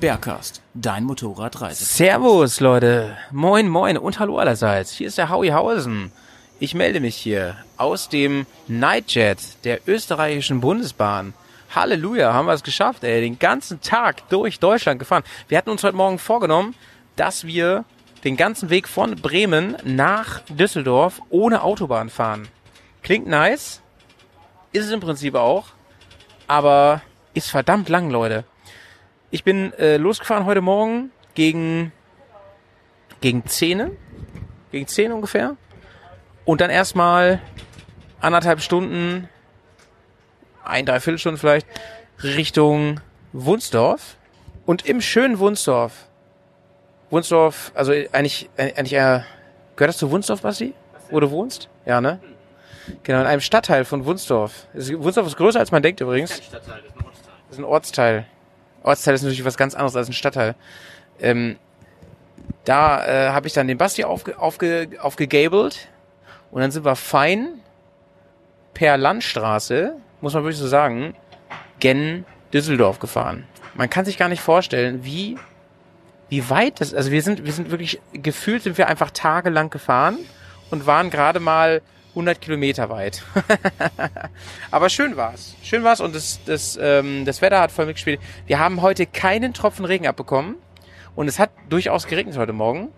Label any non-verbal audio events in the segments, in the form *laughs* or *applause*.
Bergcast, dein Motorradreise. Servus, Leute. Moin, moin und hallo allerseits. Hier ist der Howie Hausen. Ich melde mich hier aus dem Nightjet der österreichischen Bundesbahn. Halleluja, haben wir es geschafft, ey. Den ganzen Tag durch Deutschland gefahren. Wir hatten uns heute Morgen vorgenommen, dass wir den ganzen Weg von Bremen nach Düsseldorf ohne Autobahn fahren. Klingt nice. Ist es im Prinzip auch. Aber ist verdammt lang, Leute. Ich bin äh, losgefahren heute Morgen gegen gegen 10, gegen 10 ungefähr. Und dann erstmal anderthalb Stunden, ein, dreiviertel Stunden vielleicht, Richtung Wunsdorf. Und im schönen Wunsdorf, Wunsdorf, also eigentlich, eigentlich eher, gehört das zu Wunsdorf, Basti? Wo du wohnst? Ja, ne? Genau, in einem Stadtteil von Wunsdorf. Wunsdorf ist größer, als man denkt übrigens. Das ist ein Ortsteil. Ortsteil ist natürlich was ganz anderes als ein Stadtteil. Ähm, da äh, habe ich dann den Basti aufge, aufge, aufgegabelt und dann sind wir fein per Landstraße, muss man wirklich so sagen, gen Düsseldorf gefahren. Man kann sich gar nicht vorstellen, wie wie weit das, also wir sind wir sind wirklich gefühlt sind wir einfach tagelang gefahren und waren gerade mal 100 Kilometer weit. *laughs* Aber schön war's. Schön war's und das, das, ähm, das Wetter hat voll mitgespielt. Wir haben heute keinen Tropfen Regen abbekommen und es hat durchaus geregnet heute Morgen.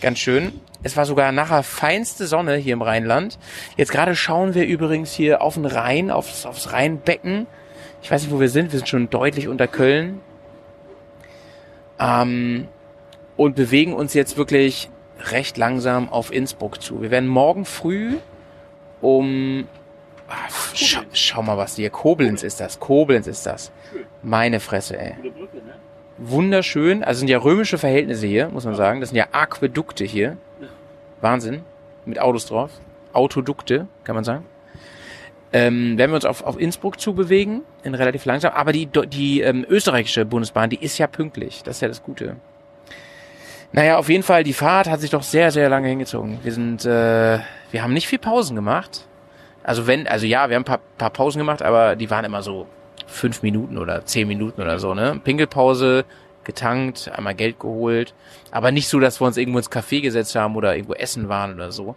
Ganz schön. Es war sogar nachher feinste Sonne hier im Rheinland. Jetzt gerade schauen wir übrigens hier auf den Rhein, aufs, aufs Rheinbecken. Ich weiß nicht, wo wir sind. Wir sind schon deutlich unter Köln. Ähm, und bewegen uns jetzt wirklich recht langsam auf Innsbruck zu. Wir werden morgen früh um Ah, Schau, schau mal, was hier. Koblenz ist das. Koblenz ist das. Meine Fresse, ey. Wunderschön. Also sind ja römische Verhältnisse hier, muss man sagen. Das sind ja Aquädukte hier. Wahnsinn. Mit Autos drauf. Autodukte, kann man sagen. Ähm, werden wir uns auf, auf Innsbruck zubewegen, in relativ langsam. Aber die, die ähm, österreichische Bundesbahn, die ist ja pünktlich. Das ist ja das Gute. Naja, auf jeden Fall, die Fahrt hat sich doch sehr, sehr lange hingezogen. Wir sind, äh, wir haben nicht viel Pausen gemacht. Also wenn, also ja, wir haben ein paar, paar Pausen gemacht, aber die waren immer so fünf Minuten oder zehn Minuten oder so, ne? Pinkelpause, getankt, einmal Geld geholt, aber nicht so, dass wir uns irgendwo ins Café gesetzt haben oder irgendwo essen waren oder so.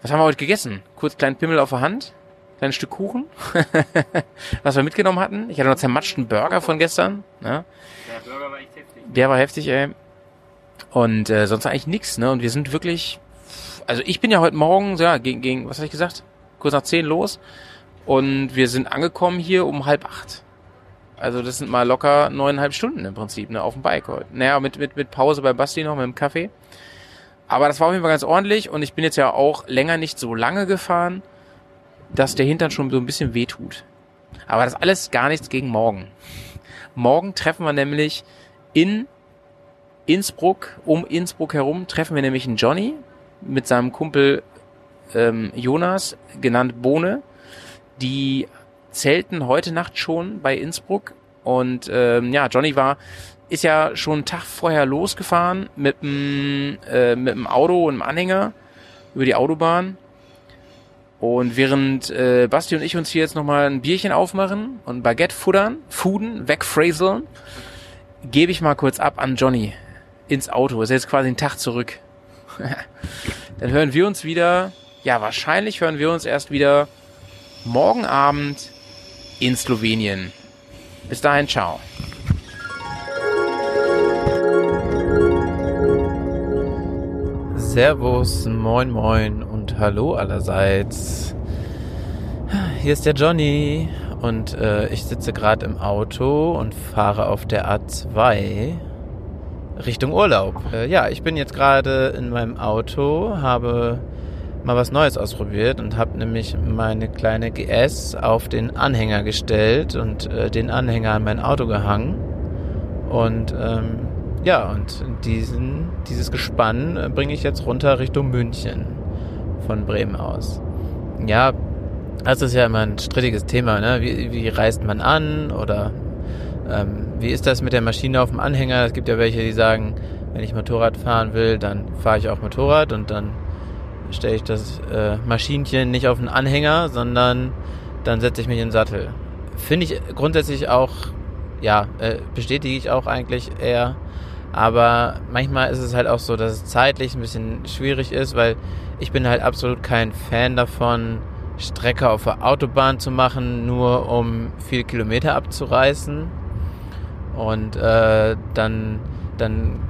Was haben wir heute gegessen? Kurz kleinen Pimmel auf der Hand, kleines Stück Kuchen, *laughs* was wir mitgenommen hatten. Ich hatte noch zermatschten Burger von gestern, ne? Der Burger war echt heftig. Der war heftig, ey. Und äh, sonst eigentlich nix, ne? Und wir sind wirklich, also ich bin ja heute Morgen, ja, gegen, gegen was habe ich gesagt? Kurz nach zehn los. Und wir sind angekommen hier um halb acht. Also das sind mal locker neuneinhalb Stunden im Prinzip, ne, auf dem Bike heute. Naja, mit, mit, mit Pause bei Basti noch, mit dem Kaffee. Aber das war auf jeden Fall ganz ordentlich und ich bin jetzt ja auch länger nicht so lange gefahren, dass der Hintern schon so ein bisschen wehtut. Aber das alles gar nichts gegen morgen. Morgen treffen wir nämlich in Innsbruck, um Innsbruck herum, treffen wir nämlich einen Johnny mit seinem Kumpel ähm, Jonas, genannt Bohne. Die zelten heute Nacht schon bei Innsbruck und ähm, ja, Johnny war ist ja schon einen Tag vorher losgefahren mit dem äh, mit dem Auto und dem Anhänger über die Autobahn und während äh, Basti und ich uns hier jetzt nochmal ein Bierchen aufmachen und Baguette futtern, fuden, wegfräseln, gebe ich mal kurz ab an Johnny ins Auto. Ist jetzt quasi ein Tag zurück. Dann hören wir uns wieder, ja wahrscheinlich hören wir uns erst wieder morgen Abend in Slowenien. Bis dahin, ciao. Servus, moin moin und hallo allerseits. Hier ist der Johnny und äh, ich sitze gerade im Auto und fahre auf der A2 Richtung Urlaub. Äh, ja, ich bin jetzt gerade in meinem Auto, habe mal was Neues ausprobiert und habe nämlich meine kleine GS auf den Anhänger gestellt und äh, den Anhänger an mein Auto gehangen. Und ähm, ja, und diesen, dieses Gespann äh, bringe ich jetzt runter Richtung München von Bremen aus. Ja, das ist ja immer ein strittiges Thema. Ne? Wie, wie reist man an oder ähm, wie ist das mit der Maschine auf dem Anhänger? Es gibt ja welche, die sagen, wenn ich Motorrad fahren will, dann fahre ich auch Motorrad und dann stelle ich das äh, Maschinchen nicht auf den Anhänger, sondern dann setze ich mich in den Sattel. Finde ich grundsätzlich auch, ja, äh, bestätige ich auch eigentlich eher. Aber manchmal ist es halt auch so, dass es zeitlich ein bisschen schwierig ist, weil ich bin halt absolut kein Fan davon, Strecke auf der Autobahn zu machen, nur um viele Kilometer abzureißen. Und äh, dann, dann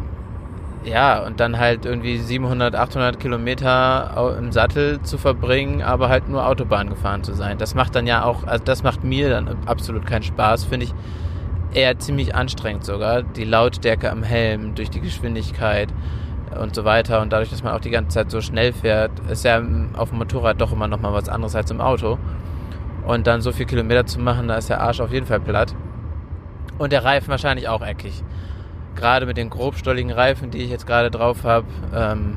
ja, und dann halt irgendwie 700, 800 Kilometer im Sattel zu verbringen, aber halt nur Autobahn gefahren zu sein. Das macht dann ja auch, also das macht mir dann absolut keinen Spaß, finde ich eher ziemlich anstrengend sogar. Die Lautstärke am Helm durch die Geschwindigkeit und so weiter und dadurch, dass man auch die ganze Zeit so schnell fährt, ist ja auf dem Motorrad doch immer noch mal was anderes als im Auto. Und dann so viel Kilometer zu machen, da ist der Arsch auf jeden Fall platt. Und der Reifen wahrscheinlich auch eckig gerade mit den grobstolligen Reifen, die ich jetzt gerade drauf habe, ähm,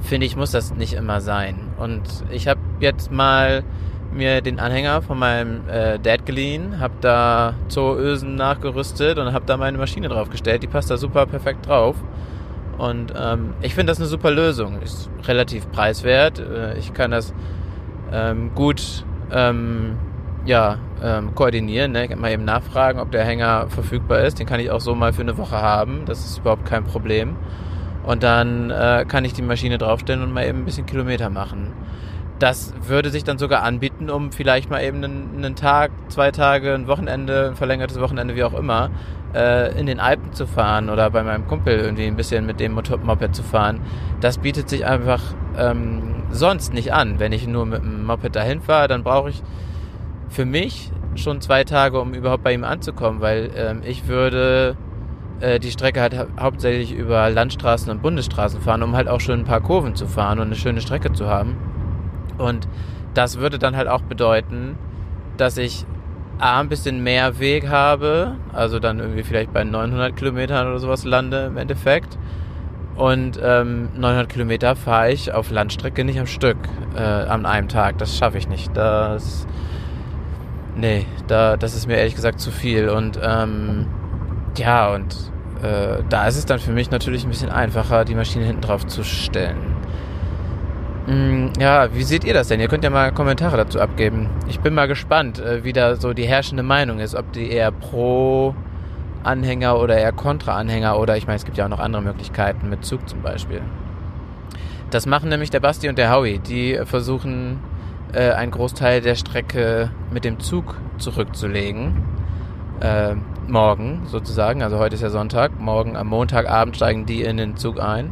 finde ich, muss das nicht immer sein. Und ich habe jetzt mal mir den Anhänger von meinem äh, Dad geliehen, habe da Zooösen nachgerüstet und habe da meine Maschine draufgestellt. Die passt da super perfekt drauf. Und ähm, ich finde das eine super Lösung. Ist relativ preiswert. Äh, ich kann das ähm, gut ähm, ja, ähm, koordinieren. Ne? Ich kann mal eben nachfragen, ob der Hänger verfügbar ist. Den kann ich auch so mal für eine Woche haben. Das ist überhaupt kein Problem. Und dann äh, kann ich die Maschine draufstellen und mal eben ein bisschen Kilometer machen. Das würde sich dann sogar anbieten, um vielleicht mal eben einen, einen Tag, zwei Tage, ein Wochenende, ein verlängertes Wochenende, wie auch immer, äh, in den Alpen zu fahren oder bei meinem Kumpel irgendwie ein bisschen mit dem Moped zu fahren. Das bietet sich einfach ähm, sonst nicht an. Wenn ich nur mit dem Moped dahin fahre, dann brauche ich für mich schon zwei Tage, um überhaupt bei ihm anzukommen, weil ähm, ich würde äh, die Strecke halt ha hauptsächlich über Landstraßen und Bundesstraßen fahren, um halt auch schon ein paar Kurven zu fahren und eine schöne Strecke zu haben. Und das würde dann halt auch bedeuten, dass ich A, ein bisschen mehr Weg habe, also dann irgendwie vielleicht bei 900 Kilometern oder sowas lande im Endeffekt. Und ähm, 900 Kilometer fahre ich auf Landstrecke nicht am Stück äh, an einem Tag. Das schaffe ich nicht. Das Nee, da, das ist mir ehrlich gesagt zu viel. Und ähm, ja, und äh, da ist es dann für mich natürlich ein bisschen einfacher, die Maschine hinten drauf zu stellen. Mm, ja, wie seht ihr das denn? Ihr könnt ja mal Kommentare dazu abgeben. Ich bin mal gespannt, äh, wie da so die herrschende Meinung ist, ob die eher pro Anhänger oder eher kontra Anhänger oder ich meine, es gibt ja auch noch andere Möglichkeiten mit Zug zum Beispiel. Das machen nämlich der Basti und der Howie. Die versuchen äh, einen Großteil der Strecke mit dem Zug zurückzulegen. Äh, morgen sozusagen, also heute ist ja Sonntag, morgen am Montagabend steigen die in den Zug ein.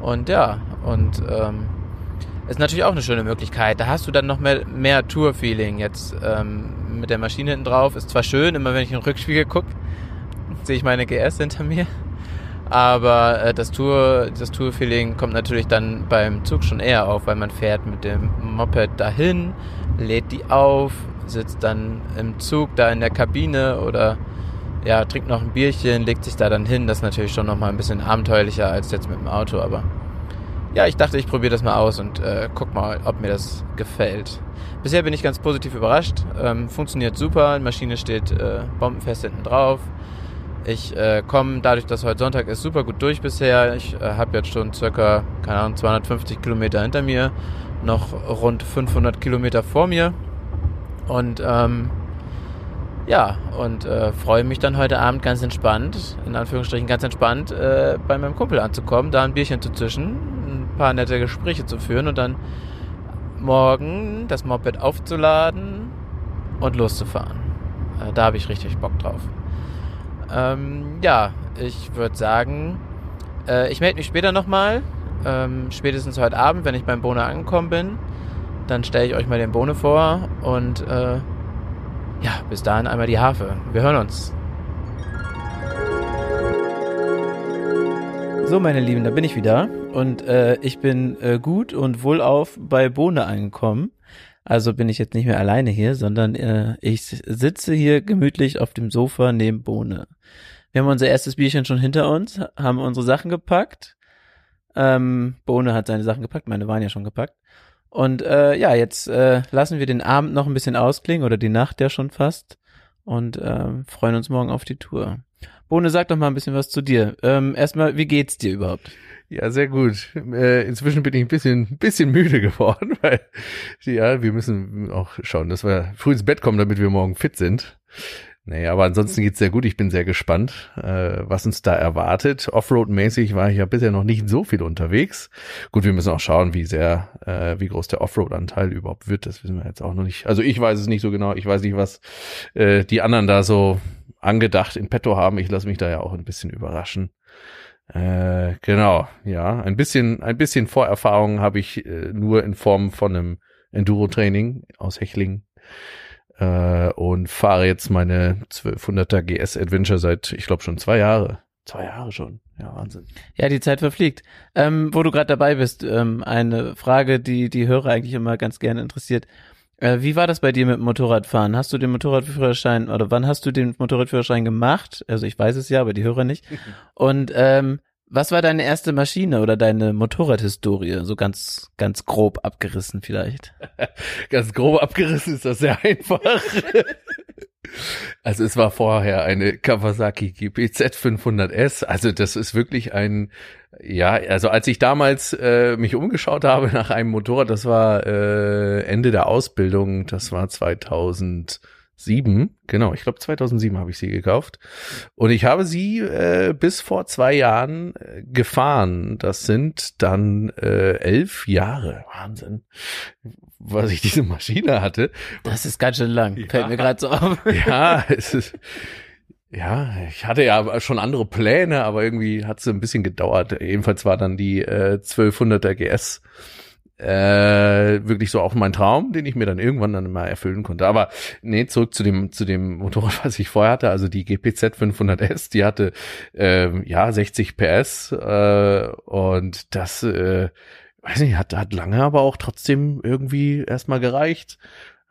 Und ja, und ähm, ist natürlich auch eine schöne Möglichkeit. Da hast du dann noch mehr, mehr Tour-Feeling jetzt ähm, mit der Maschine hinten drauf. Ist zwar schön, immer wenn ich in den Rückspiegel gucke, *laughs* sehe ich meine GS hinter mir. Aber äh, das Tour, das Tour-Feeling kommt natürlich dann beim Zug schon eher auf, weil man fährt mit dem Moped dahin, lädt die auf, sitzt dann im Zug da in der Kabine oder ja, trinkt noch ein Bierchen, legt sich da dann hin. Das ist natürlich schon nochmal ein bisschen abenteuerlicher als jetzt mit dem Auto, aber ja, ich dachte, ich probiere das mal aus und äh, guck mal, ob mir das gefällt. Bisher bin ich ganz positiv überrascht. Ähm, funktioniert super, die Maschine steht äh, bombenfest hinten drauf. Ich äh, komme dadurch, dass heute Sonntag ist, super gut durch bisher. Ich äh, habe jetzt schon circa, keine Ahnung, 250 Kilometer hinter mir, noch rund 500 Kilometer vor mir. Und ähm, ja, und äh, freue mich dann heute Abend ganz entspannt, in Anführungsstrichen ganz entspannt, äh, bei meinem Kumpel anzukommen, da ein Bierchen zu zischen, ein paar nette Gespräche zu führen und dann morgen das Moped aufzuladen und loszufahren. Äh, da habe ich richtig Bock drauf. Ähm, ja, ich würde sagen, äh, ich melde mich später nochmal. Ähm, spätestens heute Abend, wenn ich beim Bohne angekommen bin. Dann stelle ich euch mal den Bohne vor und äh, ja, bis dahin einmal die Harfe. Wir hören uns. So, meine Lieben, da bin ich wieder. und äh, ich bin äh, gut und wohlauf bei Bohne angekommen. Also bin ich jetzt nicht mehr alleine hier, sondern äh, ich sitze hier gemütlich auf dem Sofa neben Bohne. Wir haben unser erstes Bierchen schon hinter uns, haben unsere Sachen gepackt. Ähm, Bohne hat seine Sachen gepackt, meine waren ja schon gepackt. Und äh, ja, jetzt äh, lassen wir den Abend noch ein bisschen ausklingen oder die Nacht ja schon fast und ähm, freuen uns morgen auf die Tour. Bohne, sag doch mal ein bisschen was zu dir. Ähm, erstmal, wie geht's dir überhaupt? Ja, sehr gut. Äh, inzwischen bin ich ein bisschen, bisschen müde geworden, *laughs* weil ja, wir müssen auch schauen, dass wir früh ins Bett kommen, damit wir morgen fit sind. Naja, aber ansonsten geht's sehr gut. Ich bin sehr gespannt, äh, was uns da erwartet. Offroad-mäßig war ich ja bisher noch nicht so viel unterwegs. Gut, wir müssen auch schauen, wie sehr, äh, wie groß der Offroad-Anteil überhaupt wird. Das wissen wir jetzt auch noch nicht. Also ich weiß es nicht so genau. Ich weiß nicht, was äh, die anderen da so angedacht in petto haben. Ich lasse mich da ja auch ein bisschen überraschen. Äh, genau, ja. Ein bisschen, ein bisschen Vorerfahrung habe ich äh, nur in Form von einem Enduro-Training aus Hechlingen äh, und fahre jetzt meine 1200er GS Adventure seit, ich glaube, schon zwei Jahre. Zwei Jahre schon. Ja, Wahnsinn. Ja, die Zeit verfliegt. Ähm, wo du gerade dabei bist, ähm, eine Frage, die die Hörer eigentlich immer ganz gerne interessiert. Äh, wie war das bei dir mit Motorradfahren? Hast du den Motorradführerschein oder wann hast du den Motorradführerschein gemacht? Also ich weiß es ja, aber die Hörer nicht. *laughs* Und ähm, was war deine erste Maschine oder deine Motorradhistorie? So ganz, ganz grob abgerissen vielleicht. *laughs* Ganz grob abgerissen ist das sehr einfach. *laughs* Also es war vorher eine Kawasaki GPZ 500S. Also das ist wirklich ein, ja, also als ich damals äh, mich umgeschaut habe *laughs* nach einem Motorrad, das war äh, Ende der Ausbildung, das war 2000 Sieben, genau, ich glaube 2007 habe ich sie gekauft. Und ich habe sie äh, bis vor zwei Jahren äh, gefahren. Das sind dann äh, elf Jahre. Wahnsinn, was ich diese Maschine hatte. Das ist ganz schön lang, Ja. fällt mir gerade so auf. *laughs* Ja, es ist. Ja, ich hatte ja schon andere Pläne, aber irgendwie hat es ein bisschen gedauert. Jedenfalls war dann die äh, 1200er GS äh, wirklich so auch mein Traum, den ich mir dann irgendwann dann mal erfüllen konnte. Aber nee, zurück zu dem zu dem Motorrad, *laughs* was ich vorher hatte, also die GPZ 500S, die hatte ähm, ja 60 PS äh, und das äh, weiß nicht, hat hat lange aber auch trotzdem irgendwie erstmal gereicht.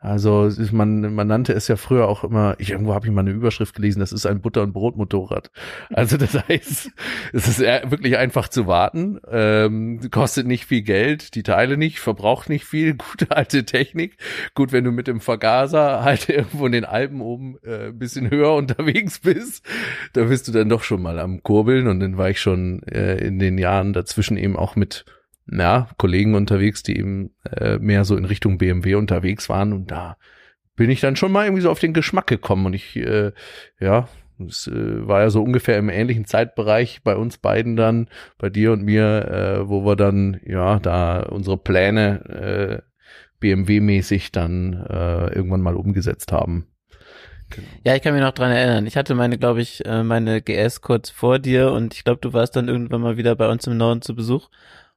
Also man, man nannte es ja früher auch immer, ich irgendwo habe ich mal eine Überschrift gelesen, das ist ein Butter- und Brotmotorrad. Also das *laughs* heißt, es ist wirklich einfach zu warten, ähm, kostet nicht viel Geld, die Teile nicht, verbraucht nicht viel, *laughs* gute alte Technik. Gut, wenn du mit dem Vergaser halt *laughs* irgendwo in den Alpen oben äh, ein bisschen höher unterwegs bist, da bist du dann doch schon mal am Kurbeln und dann war ich schon äh, in den Jahren dazwischen eben auch mit ja, Kollegen unterwegs, die eben äh, mehr so in Richtung BMW unterwegs waren und da bin ich dann schon mal irgendwie so auf den Geschmack gekommen und ich, äh, ja, es äh, war ja so ungefähr im ähnlichen Zeitbereich bei uns beiden dann, bei dir und mir, äh, wo wir dann, ja, da unsere Pläne äh, BMW-mäßig dann äh, irgendwann mal umgesetzt haben. Ja, ich kann mich noch dran erinnern. Ich hatte meine, glaube ich, äh, meine GS kurz vor dir und ich glaube, du warst dann irgendwann mal wieder bei uns im Norden zu Besuch.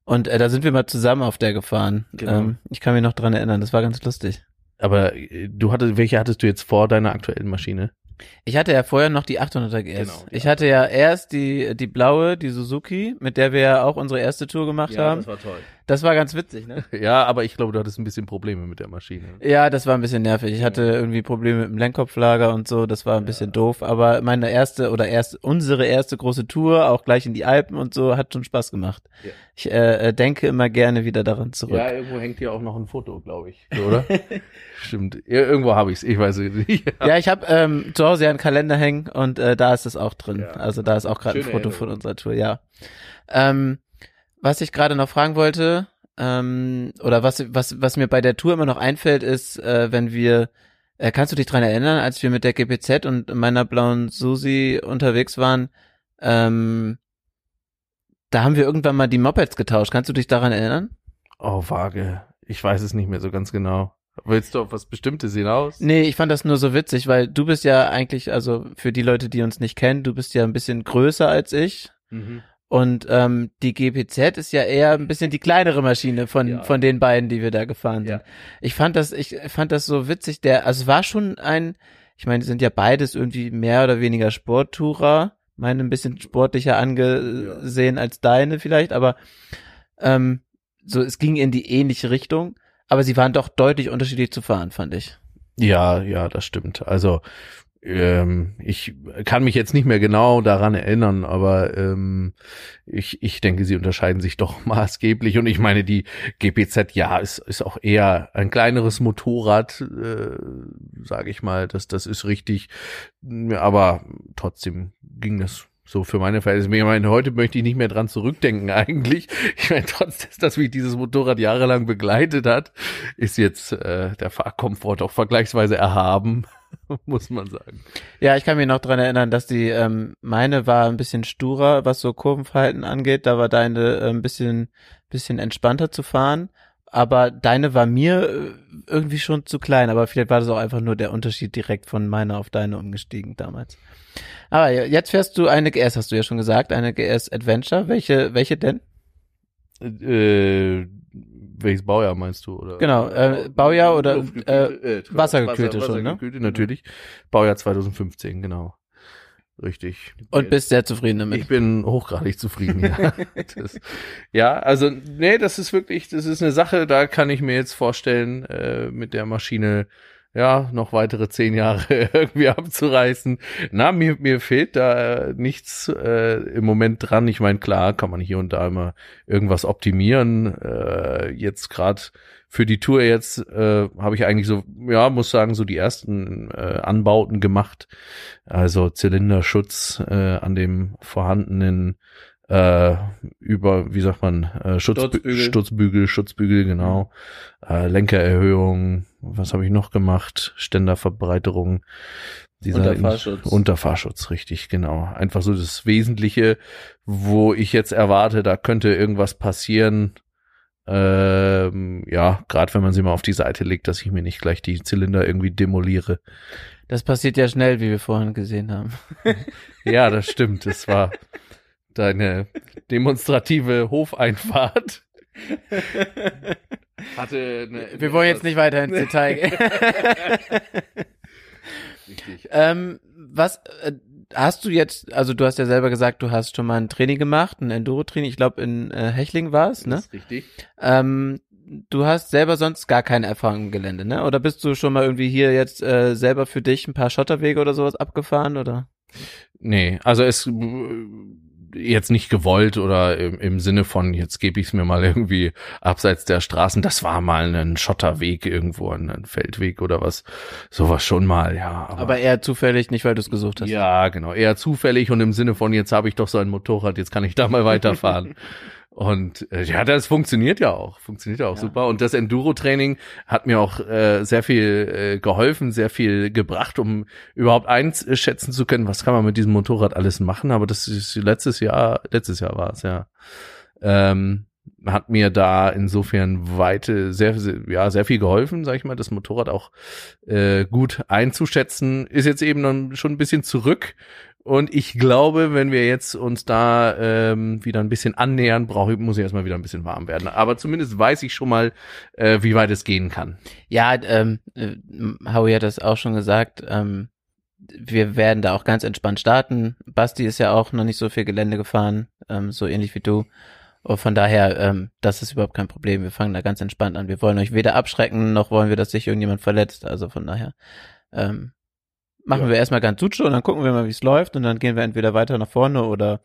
Und äh, da sind wir mal zusammen auf der gefahren. Genau. Ähm, ich kann mich noch dran erinnern, das war ganz lustig. Aber äh, du hattest, welche hattest du jetzt vor deiner aktuellen Maschine? Ich hatte ja vorher noch die 800er GS. Genau, ich hatte ja erst die die blaue, die Suzuki, mit der wir ja auch unsere erste Tour gemacht haben. war toll. Das war ganz witzig, ne? *laughs* Ja, aber ich glaube, du hattest ein bisschen Probleme mit der Maschine. Ja, das war ein bisschen nervig. Ich hatte irgendwie Probleme mit dem Lenkkopflager und so, das war ein bisschen doof, aber meine erste oder erst unsere erste große Tour, auch gleich in die Alpen und so, hat schon Spaß gemacht. Ja. Ich äh, äh, denke immer gerne wieder daran zurück. Ja, irgendwo hängt hier auch noch ein Foto, glaube ich, *laughs* oder? Stimmt. Ja, irgendwo habe ich es, ich weiß es nicht. *laughs* Ja, ich habe ähm, zu Hause ja einen Kalender hängen und äh, da ist es auch drin. Ja. Also da ist auch gerade ein Foto Erinnerung. von unserer Tour, ja. Ähm, was ich gerade noch fragen wollte, ähm, oder was, was, was mir bei der Tour immer noch einfällt, ist, äh, wenn wir, äh, kannst du dich dran erinnern, als wir mit der GPZ und meiner blauen Susi unterwegs waren, ähm, da haben wir irgendwann mal die Mopeds getauscht. Kannst du dich daran erinnern? Oh, vage. Ich weiß es nicht mehr so ganz genau. Willst du auf was Bestimmtes hinaus? Nee, ich fand das nur so witzig, weil du bist ja eigentlich, also für die Leute, die uns nicht kennen, du bist ja ein bisschen größer als ich. Mhm. Und ähm, die GPZ ist ja eher ein bisschen die kleinere Maschine von Ja. von den beiden, die wir da gefahren sind. Ja. Ich fand das, ich fand das so witzig. Der, also es war schon ein, ich meine, die sind ja beides irgendwie mehr oder weniger Sporttourer, meine ein bisschen sportlicher angesehen als deine vielleicht, aber Ähm, so, es ging in die ähnliche Richtung, aber sie waren doch deutlich unterschiedlich zu fahren, fand ich. Ja, ja, das stimmt. Also ähm, ich kann mich jetzt nicht mehr genau daran erinnern, aber ähm, ich, ich denke, sie unterscheiden sich doch *laughs* maßgeblich. Und ich meine, die GPZ, ja, ist, ist auch eher ein kleineres Motorrad, äh, sage ich mal. Das, das ist richtig. Aber trotzdem ging das so für meine Verhältnisse. Ich meine, heute möchte ich nicht mehr dran zurückdenken *laughs* eigentlich. Ich meine, trotz dass mich dieses Motorrad jahrelang begleitet hat, ist jetzt äh, der Fahrkomfort auch vergleichsweise erhaben, *laughs* muss man sagen. Ja, ich kann mich noch dran erinnern, dass die ähm, meine war ein bisschen sturer, was so Kurvenverhalten angeht. Da war deine äh, ein bisschen bisschen entspannter zu fahren. Aber deine war mir äh, irgendwie schon zu klein. Aber vielleicht war das auch einfach nur der Unterschied direkt von meiner auf deine umgestiegen damals. Aber jetzt fährst du eine GS, hast du ja schon gesagt, eine GS Adventure. Welche welche denn? Äh, welches Baujahr meinst du? Oder? Genau, äh, Baujahr oder äh, äh, wassergekühlte Wasser- schon, ne? Wassergekühlte, natürlich. Baujahr 2015, genau. Richtig. Und bist sehr zufrieden damit. Ich bin hochgradig zufrieden, ja. *laughs* *laughs* das, ja, also, nee, das ist wirklich, das ist eine Sache, da kann ich mir jetzt vorstellen, äh, mit der Maschine, ja, noch weitere zehn Jahre *laughs* irgendwie abzureißen. Na, mir, mir fehlt da äh, nichts äh, im Moment dran. Ich meine, klar, kann man hier und da immer irgendwas optimieren. Äh, jetzt gerade für die Tour jetzt äh, habe ich eigentlich so, ja, muss sagen, so die ersten äh, Anbauten gemacht. Also Zylinderschutz äh, an dem vorhandenen äh, über, wie sagt man, äh, Schutzbü Sturzbügel. Stutzbügel, Schutzbügel, genau. Äh, Lenkererhöhung, was habe ich noch gemacht? Ständerverbreiterung. Dieser Unterfahrschutz. Unterfahrschutz, richtig, genau. Einfach so das Wesentliche, wo ich jetzt erwarte, da könnte irgendwas passieren. Ähm, ja, gerade wenn man sie mal auf die Seite legt, dass ich mir nicht gleich die Zylinder irgendwie demoliere. Das passiert ja schnell, wie wir vorhin gesehen haben. *laughs* Ja, das stimmt. Das war deine demonstrative Hofeinfahrt. *laughs* Hatte eine, Wir wollen jetzt nicht weiter ins Detail gehen. *laughs* Richtig. ähm, was äh, hast du jetzt, also du hast ja selber gesagt, du hast schon mal ein Training gemacht, ein Enduro-Training, ich glaube in äh, Hechling war es, ne? Das ist richtig. Ähm, du hast selber sonst gar keine Erfahrung im Gelände, ne? Oder bist du schon mal irgendwie hier jetzt äh, selber für dich ein paar Schotterwege oder sowas abgefahren, oder? Nee, also es jetzt nicht gewollt oder im, im Sinne von, jetzt gebe ich es mir mal irgendwie abseits der Straßen. Das war mal ein Schotterweg irgendwo, ein Feldweg oder was. Sowas schon mal, ja. Aber eher zufällig, nicht weil du es gesucht hast. Ja, genau. Eher zufällig und im Sinne von, jetzt habe ich doch so ein Motorrad, jetzt kann ich da mal weiterfahren. *laughs* Und äh, ja, das funktioniert ja auch. Funktioniert ja auch Ja. super. Und das Enduro-Training hat mir auch äh, sehr viel äh, geholfen, sehr viel gebracht, um überhaupt einschätzen zu können, was kann man mit diesem Motorrad alles machen. Aber das ist letztes Jahr, letztes Jahr war es, ja. Ähm, hat mir da insofern weite, sehr, sehr, ja, sehr viel geholfen, sag ich mal, das Motorrad auch äh, gut einzuschätzen. Ist jetzt eben schon ein bisschen zurück. Und ich glaube, wenn wir jetzt uns da ähm, wieder ein bisschen annähern, brauche ich, muss ich erstmal wieder ein bisschen warm werden. Aber zumindest weiß ich schon mal, äh, wie weit es gehen kann. Ja, ähm, äh, Howie hat das auch schon gesagt. Ähm, wir werden da auch ganz entspannt starten. Basti ist ja auch noch nicht so viel Gelände gefahren, ähm, so ähnlich wie du. Und von daher, ähm, das ist überhaupt kein Problem. Wir fangen da ganz entspannt an. Wir wollen euch weder abschrecken, noch wollen wir, dass sich irgendjemand verletzt. Also von daher ähm, machen Ja. wir erstmal ganz Sucho und dann gucken wir mal, wie es läuft und dann gehen wir entweder weiter nach vorne oder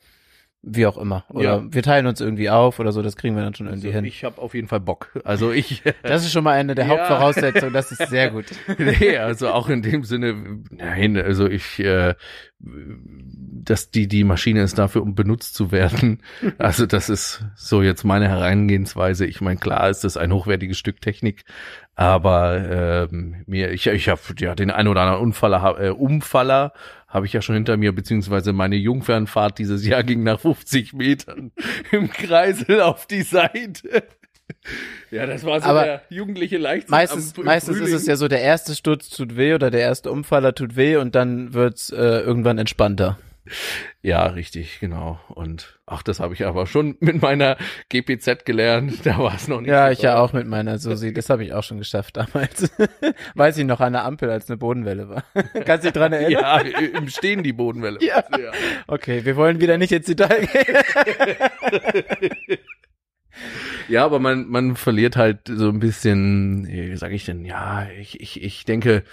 wie auch immer. Oder Ja. wir teilen uns irgendwie auf oder so, das kriegen wir dann schon irgendwie Also hin. ich habe auf jeden Fall Bock. Also ich *laughs* Das ist schon mal eine der Ja. Hauptvoraussetzungen, das ist sehr gut. *laughs* nee, also auch in dem Sinne, nein, also ich, äh, dass die, die Maschine ist dafür, um benutzt zu werden. *laughs* Also das ist so jetzt meine Herangehensweise. Ich meine, klar ist das ein hochwertiges Stück Technik, aber ähm, mir, ich, ich habe ja den ein oder anderen Unfaller, äh, Umfaller habe ich ja schon hinter mir, beziehungsweise meine Jungfernfahrt dieses Jahr ging nach 50 Metern *laughs* im Kreisel auf die Seite. Ja, das war so Aber der jugendliche Leichtsinn. Meistens, am- meistens ist Frühling. es ja so, der erste Sturz tut weh oder der erste Umfaller tut weh und dann wird's äh, irgendwann entspannter. Ja, richtig, genau. Und ach, das habe ich aber schon mit meiner GPZ gelernt. *laughs* Da war es noch nicht. Ja, ich ja auch mit meiner Susi. Das habe ich auch schon geschafft damals. *laughs* Weiß ich noch, an der Ampel, als eine Bodenwelle war. *laughs* Kannst du dich dran erinnern? Ja, im Stehen die Bodenwelle. Ja. Okay, wir wollen wieder nicht ins Detail gehen. Ja, aber man, man verliert halt so ein bisschen, wie sage ich denn, ja, ich, ich, ich denke,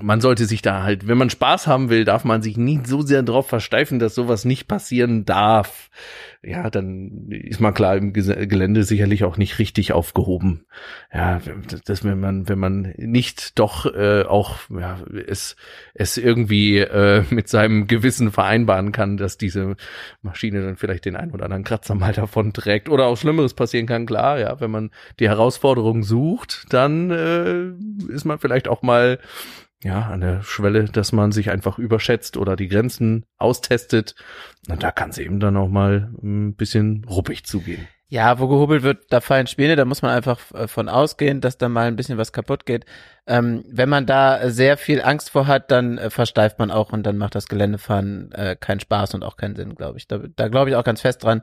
man sollte sich da halt, wenn man Spaß haben will, darf man sich nicht so sehr drauf versteifen, dass sowas nicht passieren darf. Ja, dann ist man klar im Gelände sicherlich auch nicht richtig aufgehoben. Ja, dass wenn man, wenn man nicht doch äh, auch ja, es, es irgendwie äh, mit seinem Gewissen vereinbaren kann, dass diese Maschine dann vielleicht den einen oder anderen Kratzer mal davon trägt oder auch Schlimmeres passieren kann, klar, ja, wenn man die Herausforderung sucht, dann äh, ist man vielleicht auch mal ja, an der Schwelle, dass man sich einfach überschätzt oder die Grenzen austestet. Und da kann es eben dann auch mal ein bisschen ruppig zugehen. Ja, wo gehobelt wird, da fallen Späne, da muss man einfach äh, von ausgehen, dass da mal ein bisschen was kaputt geht. Ähm, wenn man da sehr viel Angst vor hat, dann äh, versteift man auch und dann macht das Geländefahren äh, keinen Spaß und auch keinen Sinn, glaube ich. Da, da glaube ich auch ganz fest dran.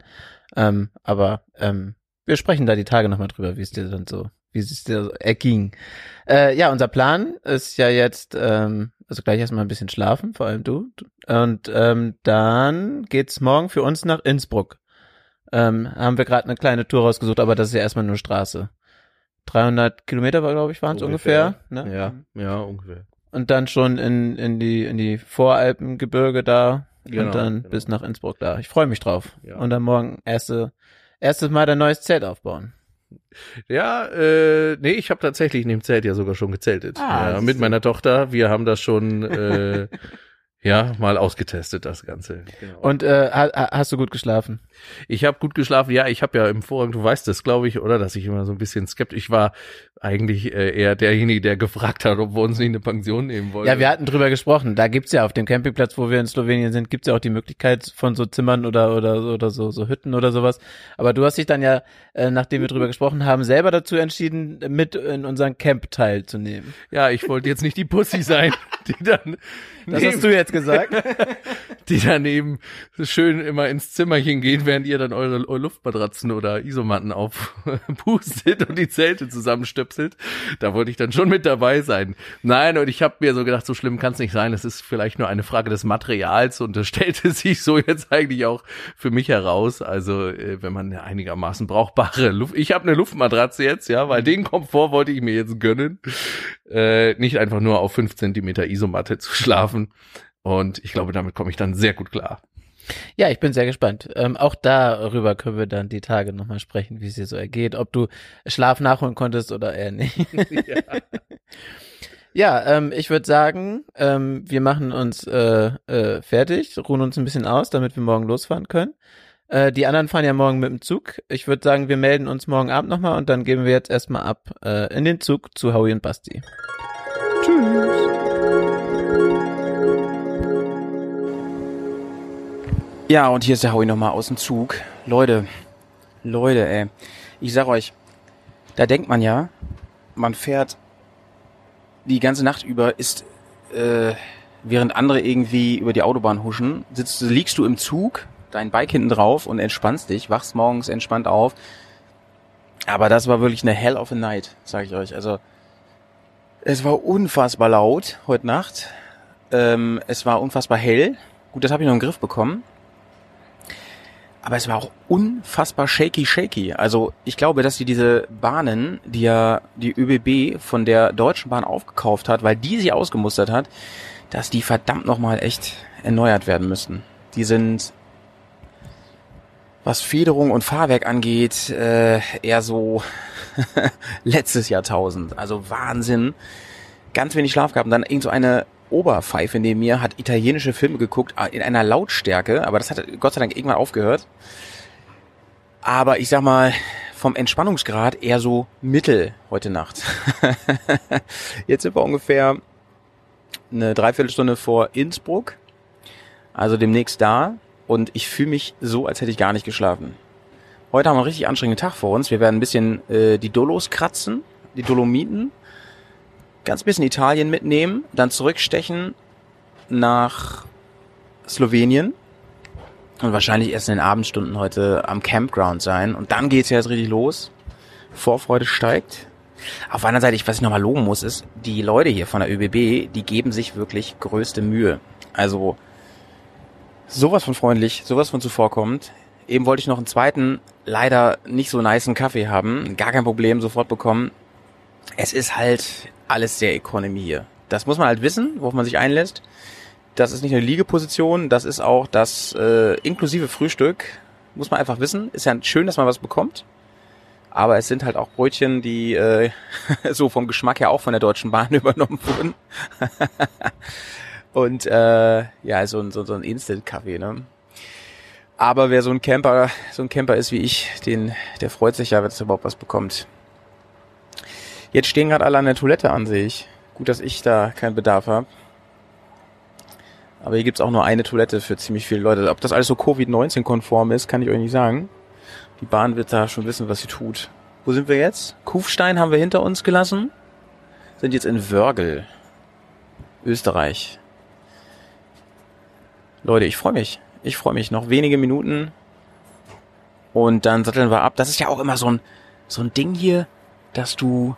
Ähm, aber ähm, wir sprechen da die Tage nochmal drüber, wie es dir dann so, wie es dir erging. Äh, ja, unser Plan ist ja jetzt, ähm, also gleich erstmal ein bisschen schlafen, vor allem du. Und ähm, dann geht's morgen für uns nach Innsbruck ähm, haben wir gerade eine kleine Tour rausgesucht, aber das ist ja erstmal nur Straße. 300 Kilometer war, glaube ich, waren es ungefähr. ne? Ja, ja, ungefähr. Und dann schon in, in die in die Voralpengebirge da Genau, und dann genau. bis nach Innsbruck da. Ich freue mich drauf. Ja. Und dann morgen erste erstes Mal dein neues Zelt aufbauen. Ja, äh, nee, ich habe tatsächlich in dem Zelt ja sogar schon gezeltet. Ah, ja, mit meiner Tochter. Wir haben das schon äh, *laughs* ja mal ausgetestet, das Ganze. Genau. Und äh, ha, ha- hast du gut geschlafen? Ich habe gut geschlafen. Ja, ich habe ja im Vorrang, du weißt das, glaube ich, oder, dass ich immer so ein bisschen skeptisch war. Eigentlich äh, eher derjenige, der gefragt hat, ob wir uns nicht eine Pension nehmen wollen. Ja, wir hatten drüber gesprochen. Da gibt's ja auf dem Campingplatz, wo wir in Slowenien sind, gibt's ja auch die Möglichkeit von so Zimmern oder oder oder so so Hütten oder sowas. Aber du hast dich dann ja, äh, nachdem wir drüber gesprochen haben, selber dazu entschieden, mit in unseren Camp teilzunehmen. ja, ich wollte jetzt nicht die Pussy sein, *laughs* die dann Das neben- hast du jetzt gesagt. *laughs* die daneben schön immer ins Zimmerchen gehen, während ihr dann eure, eure Luftmatratzen oder Isomatten aufpustet und die Zelte zusammenstöpselt. Da wollte ich dann schon mit dabei sein. Nein, und ich habe mir so gedacht, so schlimm kann es nicht sein. Es ist vielleicht nur eine Frage des Materials und das *laughs* stellte sich so jetzt eigentlich auch für mich heraus. Also äh, wenn man eine einigermaßen brauchbare Luft... Ich habe eine Luftmatratze jetzt, ja, weil den Komfort wollte ich mir jetzt gönnen. Äh, nicht einfach nur auf fünf Zentimeter Isomatte zu schlafen. Und ich glaube, damit komme ich dann sehr gut klar. Ja, ich bin sehr gespannt. Ähm, auch darüber können wir dann die Tage nochmal sprechen, wie es dir so ergeht, ob du Schlaf nachholen konntest oder eher nicht. *laughs* ja, ähm, ich würde sagen, ähm, wir machen uns äh, äh, fertig, ruhen uns ein bisschen aus, damit wir morgen losfahren können. Äh, die anderen fahren ja morgen mit dem Zug. Ich würde sagen, wir melden uns morgen Abend nochmal und dann geben wir jetzt erstmal ab äh, in den Zug zu Howie und Basti. Ja, und hier ist der Howie nochmal aus dem Zug. Leute, Leute, ey. Ich sag euch, da denkt man ja, man fährt die ganze Nacht über, ist, äh, während andere irgendwie über die Autobahn huschen, sitzt, liegst du im Zug, dein Bike hinten drauf und entspannst dich, wachst morgens entspannt auf. Aber das war wirklich eine Hell of a Night, sag ich euch. Also, es war unfassbar laut heute Nacht. Ähm, es war unfassbar hell. Gut, das habe ich noch den Griff bekommen. Aber es war auch unfassbar shaky, shaky. Also ich glaube, dass die diese Bahnen, die ja die ÖBB von der Deutschen Bahn aufgekauft hat, weil die sie ausgemustert hat, dass die verdammt nochmal echt erneuert werden müssten. Die sind, was Federung und Fahrwerk angeht, äh, eher so *laughs* letztes Jahrtausend. Also Wahnsinn. Ganz wenig Schlaf gehabt und dann irgend so eine Oberpfeife neben mir hat italienische Filme geguckt äh, in einer Lautstärke, aber das hat Gott sei Dank irgendwann aufgehört. Aber ich sag mal, vom Entspannungsgrad eher so mittel heute Nacht. *laughs* Jetzt sind wir ungefähr eine Dreiviertelstunde vor Innsbruck, also demnächst da und ich fühle mich so, als hätte ich gar nicht geschlafen. Heute haben wir einen richtig anstrengenden Tag vor uns. Wir werden ein bisschen äh, die Dolos kratzen, die Dolomiten, ganz bisschen Italien mitnehmen, dann zurückstechen nach Slowenien und wahrscheinlich erst in den Abendstunden heute am Campground sein. Und dann geht's ja jetzt richtig los. Vorfreude steigt. Auf der anderen Seite, was ich nochmal loben muss, ist, die Leute hier von der ÖBB, die geben sich wirklich größte Mühe. Also sowas von freundlich, sowas von zuvorkommend. Eben wollte ich noch einen zweiten, leider nicht so niceen Kaffee haben. Gar kein Problem, sofort bekommen. Es ist halt alles sehr Economy hier. Das muss man halt wissen, worauf man sich einlässt. Das ist nicht eine Liegeposition, das ist auch das äh, inklusive Frühstück. Muss man einfach wissen. Ist ja schön, dass man was bekommt. Aber es sind halt auch Brötchen, die äh, *laughs* so vom Geschmack her auch von der Deutschen Bahn *laughs* übernommen wurden. *laughs* Und äh, ja, so ein, so, so ein Instant-Kaffee, ne? Aber wer so ein Camper, so ein Camper ist wie ich, den, der freut sich ja, wenn es überhaupt was bekommt. Jetzt stehen gerade alle an der Toilette an, sehe ich. Gut, dass ich da keinen Bedarf habe. Aber hier gibt's auch nur eine Toilette für ziemlich viele Leute. Ob das alles so Covid-19-konform ist, kann ich euch nicht sagen. Die Bahn wird da schon wissen, was sie tut. Wo sind wir jetzt? Kufstein haben wir hinter uns gelassen. Sind jetzt in Wörgl, Österreich. Leute, ich freue mich. Ich freue mich. Noch wenige Minuten. Und dann satteln wir ab. Das ist ja auch immer so ein, so ein Ding hier, dass du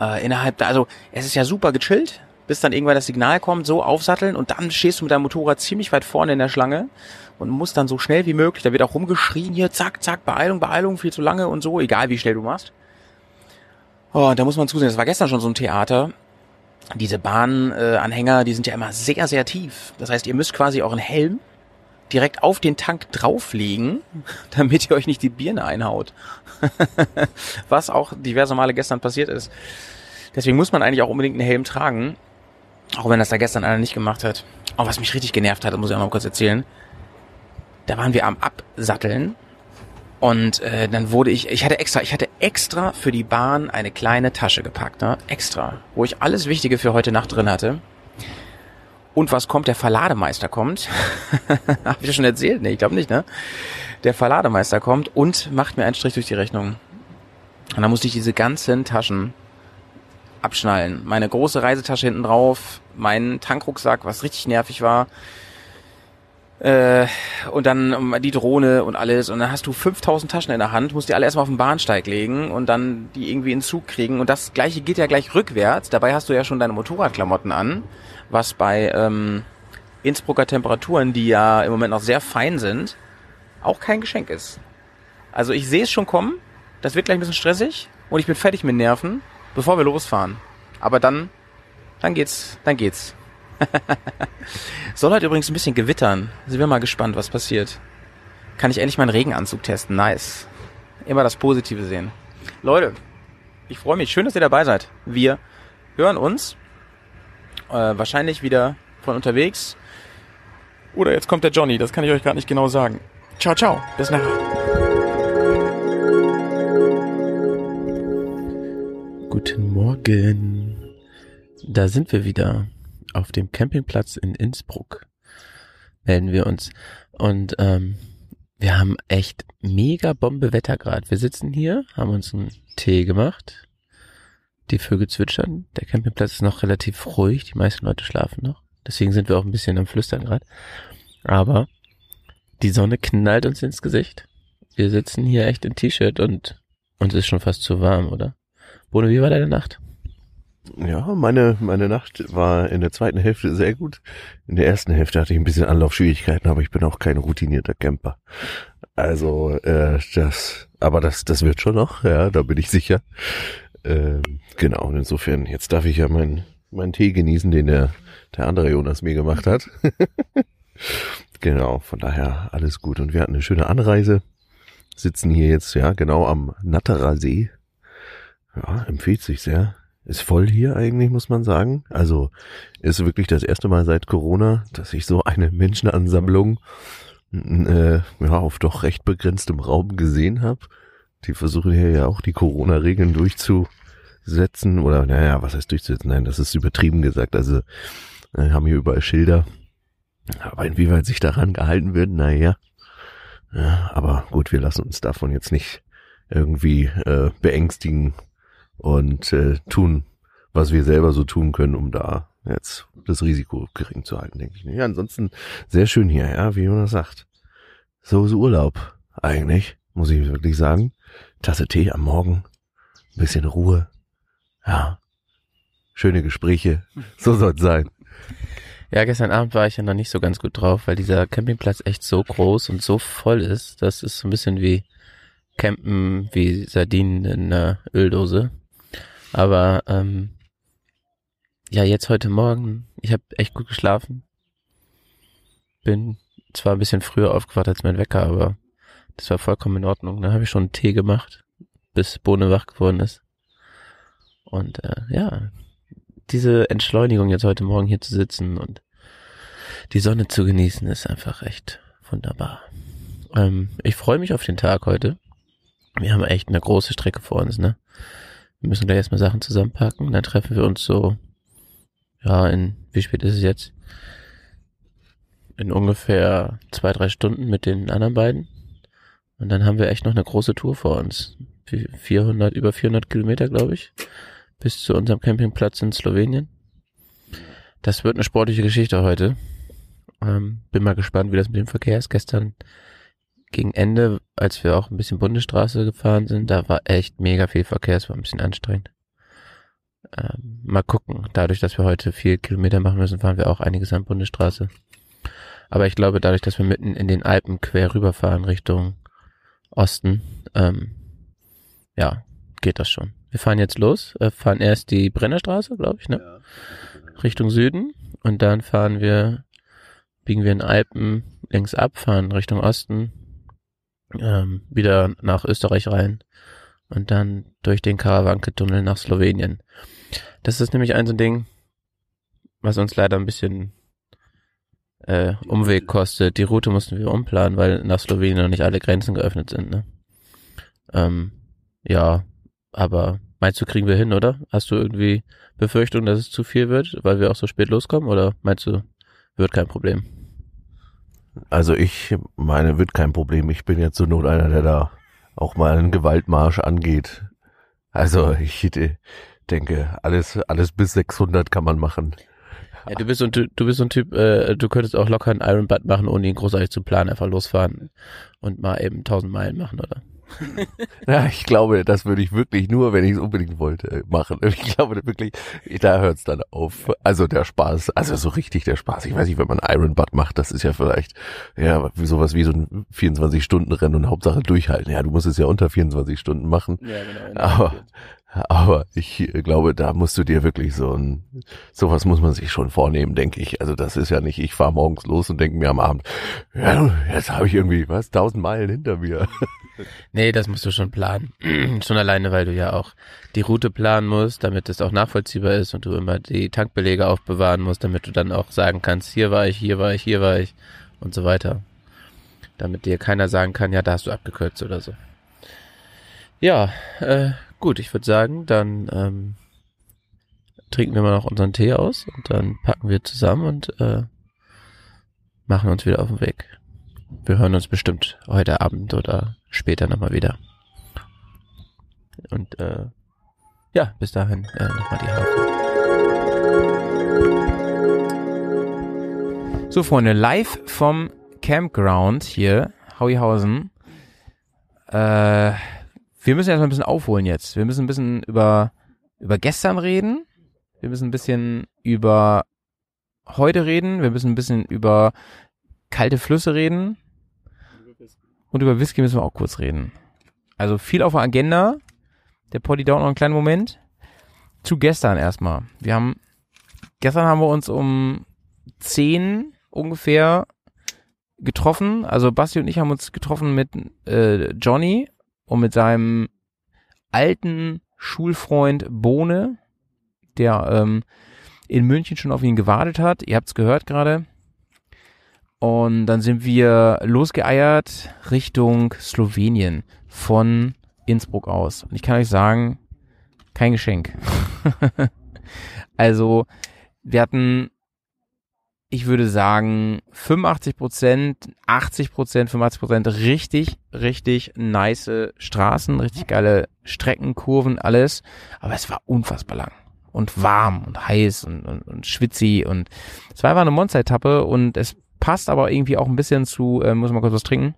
äh, innerhalb da, also es ist ja super gechillt, bis dann irgendwann das Signal kommt, so aufsatteln und dann stehst du mit deinem Motorrad ziemlich weit vorne in der Schlange und musst dann so schnell wie möglich, da wird auch rumgeschrien, hier, zack, zack, Beeilung, Beeilung, viel zu lange und so, egal wie schnell du machst. Oh, da muss man zusehen, das war gestern schon so ein Theater. Diese Bahnanhänger, äh, die sind ja immer sehr, sehr tief. Das heißt, ihr müsst quasi euren Helm direkt auf den Tank drauflegen, *laughs* damit ihr euch nicht die Birne einhaut. *laughs* Was auch diverse Male gestern passiert ist. Deswegen muss man eigentlich auch unbedingt einen Helm tragen. Auch wenn das da gestern einer nicht gemacht hat. Auch was mich richtig genervt hat, muss ich auch noch kurz erzählen. Da waren wir am Absatteln und äh, dann wurde ich, ich hatte extra, ich hatte extra für die Bahn eine kleine Tasche gepackt, ne? Extra, wo ich alles Wichtige für heute Nacht drin hatte. Und was kommt? Der Verlademeister kommt. *laughs* Hab ich das schon erzählt? Nee, ich glaube nicht, ne? Der Verlademeister kommt und macht mir einen Strich durch die Rechnung. Und dann musste ich diese ganzen Taschen abschnallen. Meine große Reisetasche hinten drauf, mein Tankrucksack, was richtig nervig war. Äh, und dann die Drohne und alles. Und dann hast du 5000 Taschen in der Hand, musst die alle erstmal auf den Bahnsteig legen und dann die irgendwie in den Zug kriegen. Und das gleiche geht ja gleich rückwärts. Dabei hast du ja schon deine Motorradklamotten an, was bei ähm, Innsbrucker Temperaturen, die ja im Moment noch sehr fein sind, auch kein Geschenk ist. Also ich sehe es schon kommen. Das wird gleich ein bisschen stressig und ich bin fertig mit Nerven, bevor wir losfahren. Aber dann, dann geht's, dann geht's. *laughs* Soll heute übrigens ein bisschen gewittern. Sind wir mal gespannt, was passiert. Kann ich endlich meinen Regenanzug testen. Nice. Immer das Positive sehen. Leute, ich freue mich. Schön, dass ihr dabei seid. Wir hören uns äh, wahrscheinlich wieder von unterwegs. Oder jetzt kommt der Johnny. Das kann ich euch gerade nicht genau sagen. Ciao, ciao. Bis nachher. Guten Morgen. Da sind wir wieder auf dem Campingplatz in Innsbruck. Melden wir uns. Und ähm, wir haben echt mega Bombe Wetter gerade. Wir sitzen hier, haben uns einen Tee gemacht. Die Vögel zwitschern. Der Campingplatz ist noch relativ ruhig. Die meisten Leute schlafen noch. Deswegen sind wir auch ein bisschen am Flüstern gerade. Aber die Sonne knallt uns ins Gesicht. Wir sitzen hier echt im T-Shirt und uns ist schon fast zu warm, oder? Bono, wie war deine Nacht? Ja, meine, meine Nacht war in der zweiten Hälfte sehr gut. In der ersten Hälfte hatte ich ein bisschen Anlaufschwierigkeiten, aber ich bin auch kein routinierter Camper. Also, äh, das, aber das, das wird schon noch, ja, da bin ich sicher. Ähm, genau, und insofern, jetzt darf ich ja meinen meinen Tee genießen, den der, der andere Jonas mir gemacht hat. *laughs* genau, von daher alles gut. Und wir hatten eine schöne Anreise. Sitzen hier jetzt, ja, genau am Natterer See. Ja, empfiehlt sich sehr ist voll hier eigentlich, muss man sagen. Also ist wirklich das erste Mal seit Corona, dass ich so eine Menschenansammlung äh, ja, auf doch recht begrenztem Raum gesehen habe. Die versuchen hier ja auch die Corona-Regeln durchzusetzen oder naja, was heißt durchzusetzen? Nein, das ist übertrieben gesagt. Also äh, haben hier überall Schilder. Aber inwieweit sich daran gehalten wird, naja. Ja, aber gut, wir lassen uns davon jetzt nicht irgendwie äh, beängstigen und äh, tun, was wir selber so tun können, um da jetzt das Risiko gering zu halten, denke ich. Ja, ansonsten sehr schön hier, ja, wie Jonas sagt. So ist Urlaub eigentlich, muss ich wirklich sagen. Tasse Tee am Morgen, bisschen Ruhe, ja, schöne Gespräche, *laughs* so soll es sein. Ja, gestern Abend war ich ja noch nicht so ganz gut drauf, weil dieser Campingplatz echt so groß und so voll ist. Das ist so ein bisschen wie Campen wie Sardinen in einer Öldose. Aber ähm, ja, jetzt heute Morgen, ich habe echt gut geschlafen. Bin zwar ein bisschen früher aufgewacht als mein Wecker, aber das war vollkommen in Ordnung. Dann habe ich schon einen Tee gemacht, bis Bohne wach geworden ist. Und äh, ja, diese Entschleunigung jetzt heute Morgen hier zu sitzen und die Sonne zu genießen, ist einfach echt wunderbar. Ähm, ich freue mich auf den Tag heute. Wir haben echt eine große Strecke vor uns, ne? Wir müssen gleich erstmal Sachen zusammenpacken. Dann treffen wir uns so, ja, in, wie spät ist es jetzt? In ungefähr zwei, drei Stunden mit den anderen beiden. Und dann haben wir echt noch eine große Tour vor uns. 400, über 400 Kilometer, glaube ich. Bis zu unserem Campingplatz in Slowenien. Das wird eine sportliche Geschichte heute. Ähm, bin mal gespannt, wie das mit dem Verkehr ist. Gestern gegen Ende, als wir auch ein bisschen Bundesstraße gefahren sind, da war echt mega viel Verkehr. Es war ein bisschen anstrengend. Ähm, mal gucken. Dadurch, dass wir heute viel Kilometer machen müssen, fahren wir auch einiges an Bundesstraße. Aber ich glaube, dadurch, dass wir mitten in den Alpen quer rüberfahren Richtung Osten, ähm, ja, geht das schon. Wir fahren jetzt los, äh, fahren erst die Brennerstraße, glaube ich, ne? Richtung Süden und dann fahren wir, biegen wir in Alpen längs ab, fahren Richtung Osten, ähm, wieder nach Österreich rein und dann durch den Karawanke-Tunnel nach Slowenien. Das ist nämlich ein so ein Ding, was uns leider ein bisschen äh, Umweg kostet. Die Route mussten wir umplanen, weil nach Slowenien noch nicht alle Grenzen geöffnet sind. Ne? Ähm, ja, aber meinst du, kriegen wir hin, oder? Hast du irgendwie Befürchtung, dass es zu viel wird, weil wir auch so spät loskommen? Oder meinst du, wird kein Problem? Also ich meine, wird kein Problem. Ich bin jetzt zur Not einer, der da auch mal einen Gewaltmarsch angeht. Also ich denke, alles, alles bis 600 kann man machen. Ja, du bist so ein, du bist so ein Typ, äh, du könntest auch locker einen Iron Butt machen, ohne ihn großartig zu planen, einfach losfahren und mal eben 1000 Meilen machen, oder? *laughs* Ja, ich glaube, das würde ich wirklich nur, wenn ich es unbedingt wollte, machen. *laughs* Ich glaube wirklich, da hört es dann auf. Also der Spaß, also so richtig der Spaß. Ich weiß nicht, wenn man Iron Butt macht, das ist ja vielleicht ja wie sowas wie so ein 24-Stunden-Rennen und Hauptsache durchhalten. Ja, du musst es ja unter 24 Stunden machen. Ja, genau. Aber, aber ich glaube, da musst du dir wirklich so ein, sowas muss man sich schon vornehmen, denke ich. Also das ist ja nicht, ich fahre morgens los und denke mir am Abend, ja, jetzt habe ich irgendwie, was, 1000 Meilen hinter mir. Nee, das musst du schon planen. *clears throat* schon alleine, weil du ja auch die Route planen musst, damit es auch nachvollziehbar ist und du immer die Tankbelege aufbewahren musst, damit du dann auch sagen kannst, hier war ich, hier war ich, hier war ich und so weiter. Damit dir keiner sagen kann, ja, da hast du abgekürzt oder so. Ja, äh, gut, ich würde sagen, dann ähm, trinken wir mal noch unseren Tee aus und dann packen wir zusammen und äh, machen uns wieder auf den Weg. Wir hören uns bestimmt heute Abend oder später nochmal wieder. Und äh, ja, bis dahin äh, nochmal die Hafen. So, Freunde, live vom Campground hier, Hauihausen. Äh, wir müssen erstmal ein bisschen aufholen jetzt. Wir müssen ein bisschen über, über gestern reden. Wir müssen ein bisschen über heute reden. Wir müssen ein bisschen über kalte Flüsse reden. Und über Whisky müssen wir auch kurz reden. Also viel auf der Agenda. Der Poddy dauert noch einen kleinen Moment. Zu gestern erstmal. Wir haben, gestern haben wir uns um 10 ungefähr getroffen. Also Basti und ich haben uns getroffen mit äh, Johnny und mit seinem alten Schulfreund Bohne, der ähm, in München schon auf ihn gewartet hat. Ihr habt es gehört gerade. Und dann sind wir losgeeiert Richtung Slowenien von Innsbruck aus. Und ich kann euch sagen, kein Geschenk. *laughs* also, wir hatten, ich würde sagen, 85 Prozent, 80 Prozent, 85 Prozent richtig, richtig nice Straßen, richtig geile Strecken, Kurven, alles. Aber es war unfassbar lang und warm und heiß und, und, und schwitzig und es war einfach eine Monster-Etappe und es passt aber irgendwie auch ein bisschen zu, äh, muss mal kurz was trinken.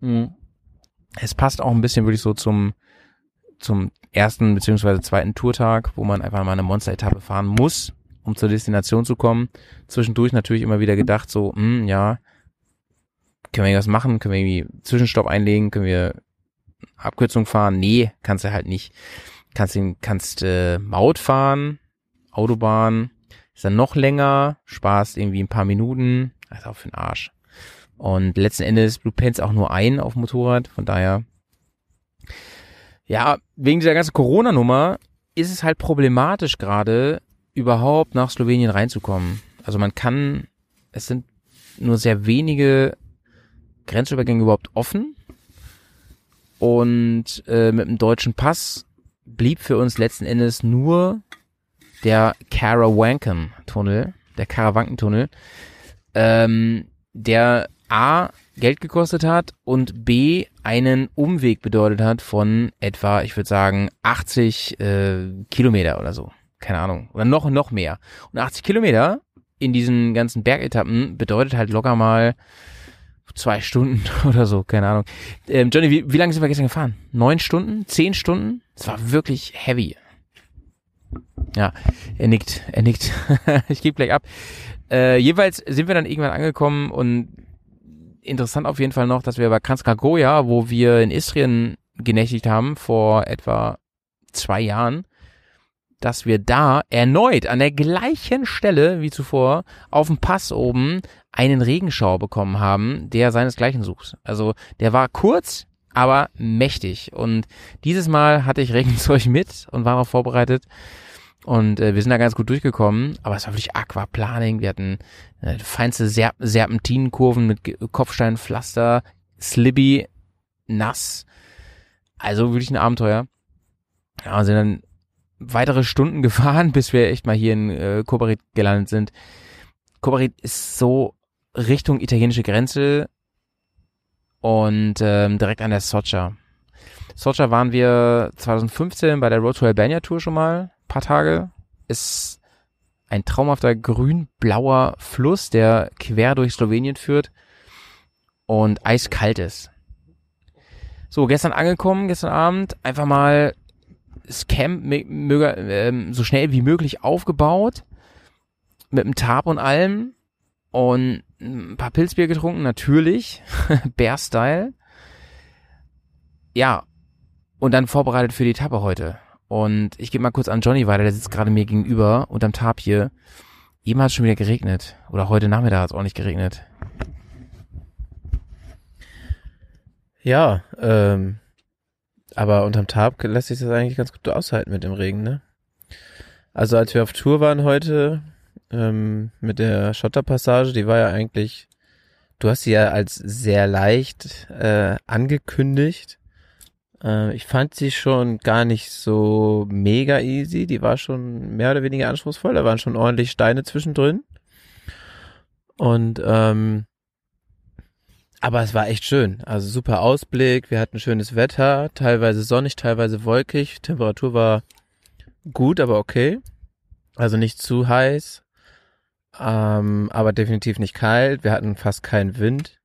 Mhm. Es passt auch ein bisschen wirklich so zum, zum ersten beziehungsweise zweiten Tourtag, wo man einfach mal eine Monster-Etappe fahren muss um zur Destination zu kommen. Zwischendurch natürlich immer wieder gedacht, so, hm, ja, können wir irgendwas machen? Können wir irgendwie Zwischenstopp einlegen? Können wir Abkürzung fahren? Nee, kannst du halt nicht. Kannst, kannst äh, Maut fahren, Autobahn, ist dann noch länger, sparst irgendwie ein paar Minuten, also auch für den Arsch. Und letzten Endes, du pennst auch nur ein auf Motorrad, von daher. Ja, wegen dieser ganzen Corona-Nummer ist es halt problematisch gerade, überhaupt nach Slowenien reinzukommen. Also man kann, es sind nur sehr wenige Grenzübergänge überhaupt offen. Und äh, mit dem deutschen Pass blieb für uns letzten Endes nur der Karawanken-Tunnel, der Karawanken-Tunnel, ähm, der A Geld gekostet hat und B einen Umweg bedeutet hat von etwa, ich würde sagen, 80 äh, Kilometer oder so. Keine Ahnung. Oder noch, noch mehr. Und 80 Kilometer in diesen ganzen Bergetappen bedeutet halt locker mal zwei Stunden *laughs* oder so, keine Ahnung. Ähm, Johnny, wie, wie lange sind wir gestern gefahren? Neun Stunden? Zehn Stunden? Es war wirklich heavy. Ja, er nickt, er nickt. *laughs* ich gebe gleich ab. Äh, jeweils sind wir dann irgendwann angekommen und interessant auf jeden Fall noch, dass wir bei Kranjska wo wir in Istrien genächtigt haben vor etwa zwei Jahren, dass wir da erneut an der gleichen Stelle wie zuvor auf dem Pass oben einen Regenschauer bekommen haben, der seinesgleichen sucht. Also der war kurz, aber mächtig. Und dieses Mal hatte ich Regenzeug *laughs* mit und war darauf vorbereitet. Und äh, wir sind da ganz gut durchgekommen, aber es war wirklich Aquaplaning. Wir hatten äh, feinste Serp Serpentinenkurven mit Ge Kopfsteinpflaster, Slibby, nass. Also wirklich ein Abenteuer. Ja, und sind dann weitere Stunden *laughs* gefahren, bis wir echt mal hier in äh, Kobarit gelandet sind. Kobarit ist so Richtung italienische Grenze und ähm, direkt an der Socha. Socha waren wir 2015 bei der Road to Albania Tour schon mal paar Tage. Ist ein traumhafter grün-blauer Fluss, der quer durch Slowenien führt und eiskalt ist. So, gestern angekommen, gestern Abend, einfach mal das Camp ähm, so schnell wie möglich aufgebaut, mit einem Tarp und allem und ein paar Pilzbier getrunken, natürlich, *laughs* Bear-Style. Ja, und dann vorbereitet für die Etappe heute. Und ich gebe mal kurz an Johnny weiter, der sitzt gerade mir gegenüber unterm Tarp hier. Eben hat es schon wieder geregnet. Oder heute Nachmittag hat es auch nicht geregnet. Ja, ähm, aber unterm Tarp lässt sich das eigentlich ganz gut aushalten mit dem Regen, ne? Also als wir auf Tour waren heute, ähm, mit der Schotterpassage, die war ja eigentlich, du hast sie ja als sehr leicht äh, angekündigt. Äh, ich fand sie schon gar nicht so mega easy. Die war schon mehr oder weniger anspruchsvoll. Da waren schon ordentlich Steine zwischendrin. Und ähm, aber es war echt schön. Also super Ausblick. Wir hatten schönes Wetter, teilweise sonnig, teilweise wolkig. Temperatur war gut, aber okay. Also nicht zu heiß, ähm, aber definitiv nicht kalt. Wir hatten fast keinen Wind.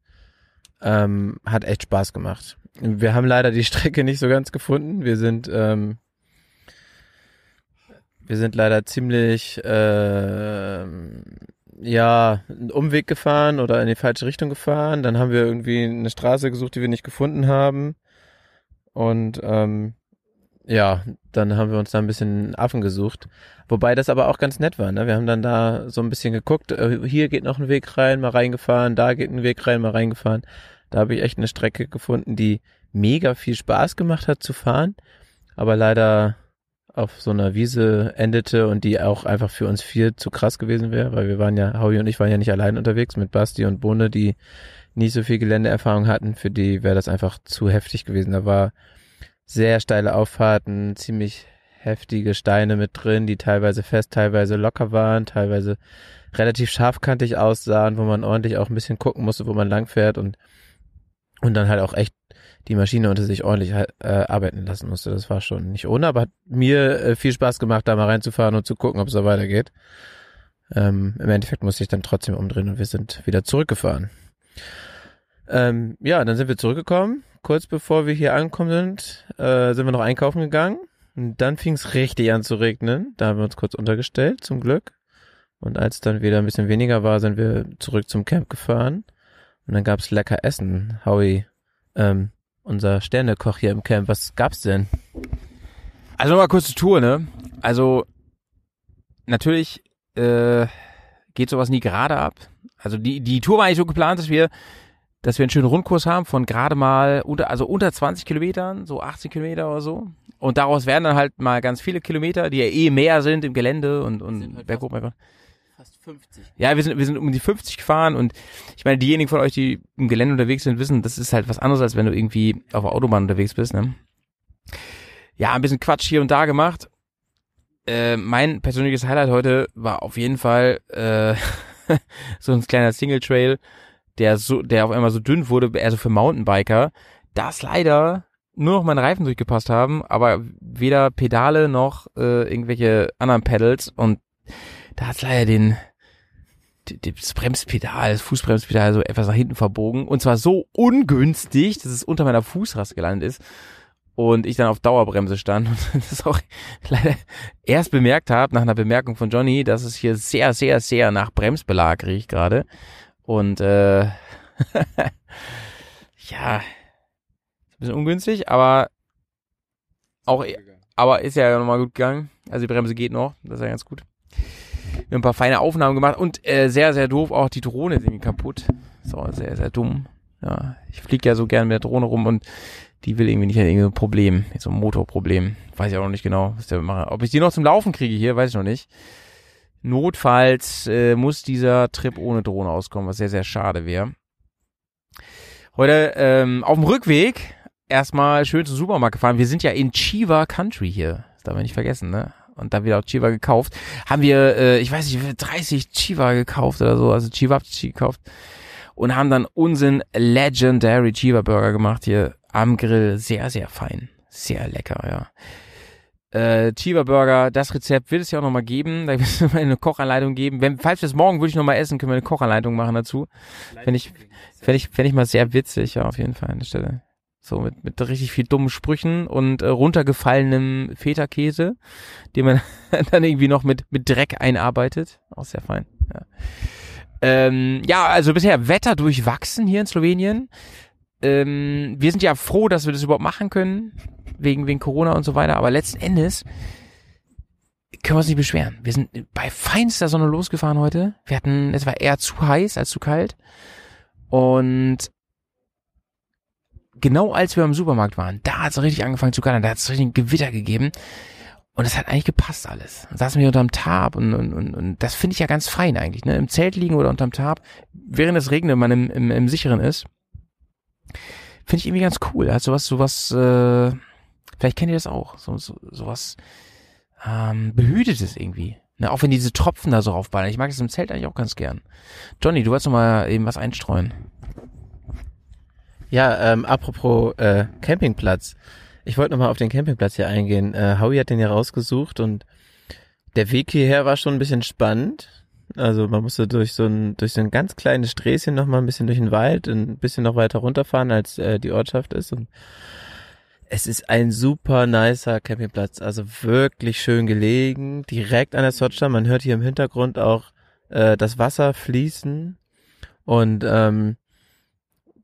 Ähm, hat echt Spaß gemacht. Wir haben leider die *laughs* Strecke nicht so ganz gefunden. Wir sind ähm, wir sind leider ziemlich äh, ja einen Umweg gefahren oder in die falsche Richtung gefahren. Dann haben wir irgendwie eine Straße gesucht, die wir nicht gefunden haben. Und ähm, ja, dann haben wir uns da ein bisschen Affen gesucht. Wobei das aber auch ganz nett war. Ne? Wir haben dann da so ein bisschen geguckt, äh, hier geht noch ein Weg rein, mal reingefahren, da geht ein Weg rein, mal reingefahren. Da habe ich echt eine Strecke gefunden, die mega viel Spaß gemacht hat zu fahren, aber leider auf so einer Wiese endete und die auch einfach für uns viel zu krass gewesen wäre, weil wir waren ja, Howie und ich waren ja nicht allein unterwegs mit Basti und Bohne, die nicht so viel Geländeerfahrung hatten. Für die wäre das einfach zu heftig gewesen. Da war sehr steile Auffahrten, ziemlich heftige Steine mit drin, die teilweise fest, teilweise locker waren, teilweise relativ scharfkantig aussahen, wo man ordentlich auch ein bisschen gucken musste, wo man langfährt und und dann halt auch echt die Maschine unter sich ordentlich äh, arbeiten lassen musste. Das war schon nicht ohne, aber hat mir äh, viel Spaß gemacht, da mal reinzufahren und zu gucken, ob es da weitergeht. Ähm, Im Endeffekt musste ich dann trotzdem umdrehen und wir sind wieder zurückgefahren. Ähm, ja, dann sind wir zurückgekommen. Kurz bevor wir hier angekommen sind, äh, sind wir noch einkaufen gegangen. Und dann fing es richtig an zu regnen. Da haben wir uns kurz untergestellt, zum Glück. Und als dann wieder ein bisschen weniger war, sind wir zurück zum Camp gefahren. Und dann gab's lecker Essen. Howie, ähm, unser Sternekoch hier im Camp, was gab's denn? Also nochmal kurze Tour, ne? Also natürlich äh, geht sowas nie gerade ab. Also die, die Tour war eigentlich so geplant, dass wir, dass wir einen schönen Rundkurs haben von gerade mal unter, also unter 20 Kilometern, so 18 Kilometer oder so. Und daraus werden dann halt mal ganz viele Kilometer, die ja eh mehr sind im Gelände und, und berghoch. berghoch. Fast 50. Ja, wir sind, wir sind um die 50 gefahren und ich meine, diejenigen von euch, die im Gelände unterwegs sind, wissen, das ist halt was anderes, als wenn du irgendwie auf der Autobahn unterwegs bist, ne? Ja, ein bisschen Quatsch hier und da gemacht. Äh, mein persönliches Highlight heute war auf jeden Fall äh, *laughs* so ein kleiner Single Trail, der so, der auf einmal so dünn wurde, eher so für Mountainbiker, dass leider nur noch meine Reifen durchgepasst haben, aber weder Pedale noch äh, irgendwelche anderen Pedals und da hat's leider den das Bremspedal, das Fußbremspedal so etwas nach hinten verbogen und zwar so ungünstig, dass es unter meiner Fußraste gelandet ist und ich dann auf Dauerbremse stand und *laughs* das auch leider erst bemerkt habe nach einer Bemerkung von Johnny, dass es hier sehr, sehr, sehr nach Bremsbelag riecht gerade und äh, *laughs* ja, ein bisschen ungünstig, aber auch, aber ist ja nochmal gut gegangen. Also die Bremse geht noch, das ist ja ganz gut. Wir haben ein paar feine Aufnahmen gemacht und äh, sehr, sehr doof, auch die Drohne ist irgendwie kaputt. So, sehr, sehr dumm. Ja, ich fliege ja so gern mit der Drohne rum und die will irgendwie nicht, hat irgendwie so ein Problem, so ein Motorproblem. Weiß ich auch noch nicht genau, was der macht. Ob ich die noch zum Laufen kriege hier, weiß ich noch nicht. Notfalls äh, muss dieser Trip ohne Drohne auskommen, was sehr, sehr schade wäre. Heute ähm, auf dem Rückweg erstmal schön zum Supermarkt gefahren. Wir sind ja in Chiva Country hier. Das darf man nicht vergessen, ne? Und da wieder auch Chiva gekauft. Haben wir, äh, ich weiß nicht, 30 Chiva gekauft oder so, also Chivapchi gekauft. Und haben dann unseren Legendary Chiva Burger gemacht hier am Grill. Sehr, sehr fein. Sehr lecker, ja. Äh, Chiva Burger, das Rezept wird es ja auch nochmal geben. Da wird *laughs* es nochmal eine Kochanleitung geben. Wenn, falls wir es morgen würde ich nochmal essen, können wir eine Kochanleitung machen dazu. Fände ich, fände ich, fände ich mal sehr witzig, ja, auf jeden Fall an der Stelle. So mit, mit richtig viel dummen Sprüchen und äh, runtergefallenem Feta-Käse, den man *laughs* dann irgendwie noch mit, mit Dreck einarbeitet. Auch sehr fein. Ja. Ähm, ja, also bisher Wetter durchwachsen hier in Slowenien. Ähm, wir sind ja froh, dass wir das überhaupt machen können, wegen, wegen Corona und so weiter, aber letzten Endes können wir uns nicht beschweren. Wir sind bei feinster Sonne losgefahren heute. Wir hatten, es war eher zu heiß als zu kalt. Und genau als wir im Supermarkt waren, da hat es richtig angefangen zu kallern, da hat es richtig ein Gewitter gegeben. Und es hat eigentlich gepasst alles. Dann saßen wir unterm Tarp und, und, und, und das finde ich ja ganz fein eigentlich, ne? Im Zelt liegen oder unterm Tarp, während es regnet, man im, im, im Sicheren ist. Finde ich irgendwie ganz cool. Hat sowas, sowas, äh, vielleicht kennt ihr das auch. So, so, sowas ähm, Behütetes irgendwie. Ne? Auch wenn diese Tropfen da so raufballern. Ich mag das im Zelt eigentlich auch ganz gern. Johnny, du wolltest noch mal eben was einstreuen. Ja, ähm, apropos äh, Campingplatz. Ich wollte nochmal auf den Campingplatz hier eingehen. Äh, Howie hat den ja rausgesucht und der Weg hierher war schon ein bisschen spannend. Also man musste durch so ein durch so ein ganz kleines Sträßchen nochmal ein bisschen durch den Wald, ein bisschen noch weiter runterfahren, als äh, die Ortschaft ist. Und es ist ein super nicer Campingplatz, also wirklich schön gelegen, direkt an der Sotscha. Man hört hier im Hintergrund auch äh, das Wasser fließen und ähm,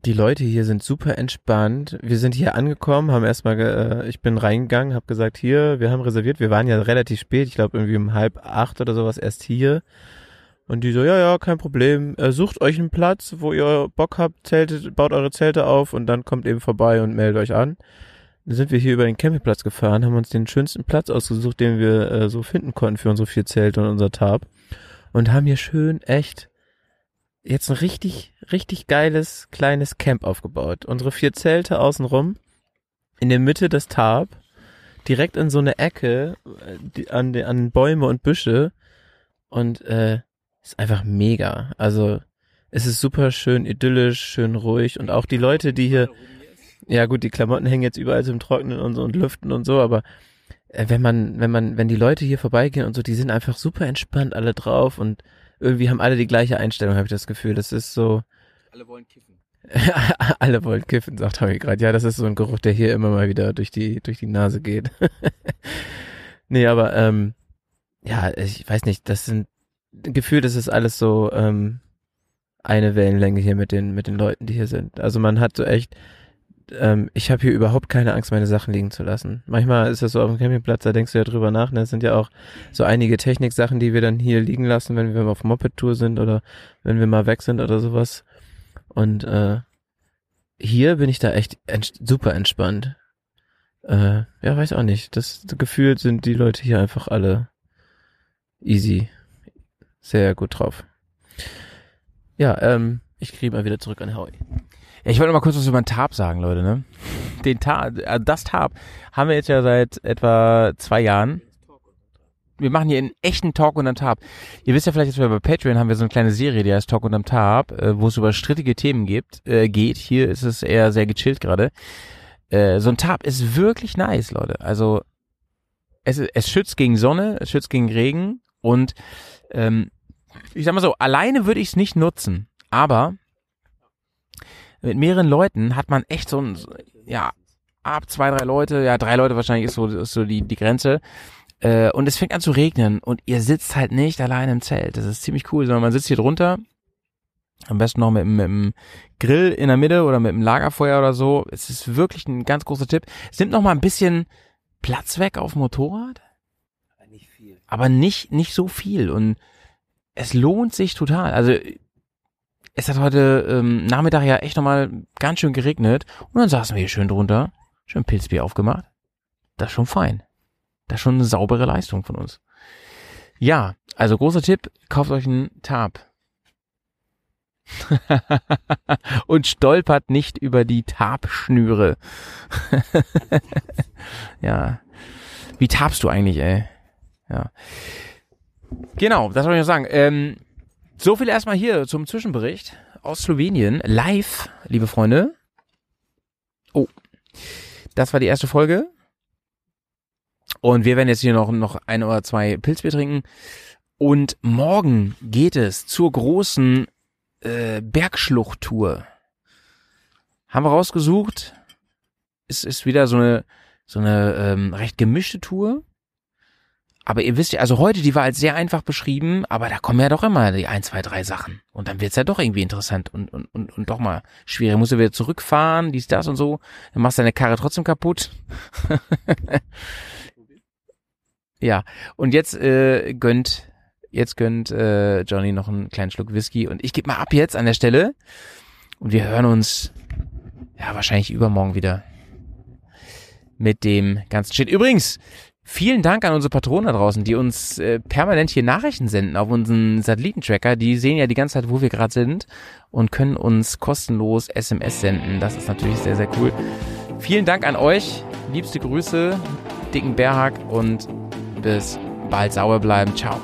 die Leute hier sind super entspannt. Wir sind hier angekommen, haben erstmal, äh, ich bin reingegangen, habe gesagt, hier, wir haben reserviert. Wir waren ja relativ spät, ich glaube irgendwie um halb acht oder sowas erst hier. Und die so, ja, ja, kein Problem. Äh, sucht euch einen Platz, wo ihr Bock habt, zeltet, baut eure Zelte auf und dann kommt eben vorbei und meldet euch an. Dann sind wir hier über den Campingplatz gefahren, haben uns den schönsten Platz ausgesucht, den wir äh, so finden konnten für unsere vier Zelte und unser Tarp. Und haben hier schön echt jetzt ein richtig, richtig geiles kleines Camp aufgebaut. Unsere vier Zelte außenrum, in der Mitte das Tarp, direkt in so eine Ecke äh, die, an, an Bäume und Büsche und äh, ist einfach mega. Also es ist super schön idyllisch, schön ruhig und auch die Leute, die hier, ja gut, die Klamotten hängen jetzt überall im Trocknen und so und lüften und so, aber äh, wenn man, wenn man, wenn die Leute hier vorbeigehen und so, die sind einfach super entspannt alle drauf und irgendwie haben alle die gleiche Einstellung, habe ich das Gefühl. Das ist so, Alle wollen kiffen. *laughs* alle wollen kiffen, sagt Tommy gerade. Ja, das ist so ein Geruch, der hier immer mal wieder durch die, durch die Nase geht. *laughs* nee, aber ähm, ja, ich weiß nicht, das sind gefühlt ist es alles so ähm, eine Wellenlänge hier mit den mit den Leuten, die hier sind. Also man hat so echt, ähm, ich habe hier überhaupt keine Angst, meine Sachen liegen zu lassen. Manchmal ist das so auf dem Campingplatz, da denkst du ja drüber nach. Ne? Es sind ja auch so einige Techniksachen, die wir dann hier liegen lassen, wenn wir mal auf Moped-Tour sind oder wenn wir mal weg sind oder sowas. Und äh, hier bin ich da echt ents super entspannt. Äh, ja, weiß auch nicht. Das gefühlt sind die Leute hier einfach alle easy. Sehr gut drauf. Ja, ähm, ich kriege mal wieder zurück an Howie. Ich wollte noch mal kurz was über den Tab sagen, Leute, ne? Den Tab, äh, das Tab haben wir jetzt ja seit etwa zwei Jahren. Wir machen hier einen echten Talk unterm Tab. Ihr wisst ja vielleicht, dass wir bei Patreon haben wir so eine kleine Serie, die heißt Talk unterm Tab, äh, wo es über strittige Themen gibt, äh, geht. Hier ist es eher sehr gechillt gerade. Äh, so ein Tab ist wirklich nice, Leute. Also es, es schützt gegen Sonne, es schützt gegen Regen und ähm, ich sag mal so, alleine würde ich es nicht nutzen, aber mit mehreren Leuten hat man echt so ein, ja, ab zwei, drei Leute, ja, drei Leute wahrscheinlich ist so, ist so die, die Grenze. Äh, und es fängt an zu regnen und ihr sitzt halt nicht alleine im Zelt. Das ist ziemlich cool, sondern man sitzt hier drunter. Am besten noch mit, mit dem Grill in der Mitte oder mit dem Lagerfeuer oder so. Es ist wirklich ein ganz großer Tipp. Es nimmt noch mal ein bisschen Platz weg auf dem Motorrad. Aber nicht viel. Aber nicht, nicht so viel. Und es lohnt sich total. Also es hat heute ähm, Nachmittag ja echt nochmal ganz schön geregnet und dann saßen wir hier schön drunter, schön Pilzbier aufgemacht. Das ist schon fein. Das ist schon eine saubere Leistung von uns. Ja, also großer Tipp, kauft euch einen Tab. *laughs* und stolpert nicht über die Tabschnüre. *laughs* ja. Wie tabst du eigentlich, ey? Ja. Genau, das wollte ich noch sagen. Ähm, so viel erstmal hier zum Zwischenbericht aus Slowenien. Live, liebe Freunde. Oh, das war die erste Folge. Und wir werden jetzt hier noch, noch ein oder zwei Pilzbier trinken. Und morgen geht es zur großen äh, Bergschluchttour. Haben wir rausgesucht. Es ist wieder so eine, so eine ähm, recht gemischte Tour. Aber ihr wisst ja, also heute, die war als sehr einfach beschrieben, aber da kommen ja doch immer die ein, zwei, drei Sachen. Und dann wird's ja doch irgendwie interessant und, und, und, und doch mal schwierig. Musst du wieder zurückfahren, dies, das und so. Dann machst du deine Karre trotzdem kaputt. *laughs* ja, und jetzt äh, gönnt, jetzt gönnt äh, Johnny noch einen kleinen Schluck Whisky. Und ich gebe mal ab jetzt an der Stelle. Und wir hören uns ja wahrscheinlich übermorgen wieder mit dem ganzen Shit. Übrigens, Vielen Dank an unsere Patronen da draußen, die uns äh, permanent hier Nachrichten senden auf unseren Satellitentracker. Die sehen ja die ganze Zeit, wo wir gerade sind und können uns kostenlos SMS senden. Das ist natürlich sehr, sehr cool. Vielen Dank an euch. Liebste Grüße, dicken Bärhack und bis bald sauer bleiben. Ciao.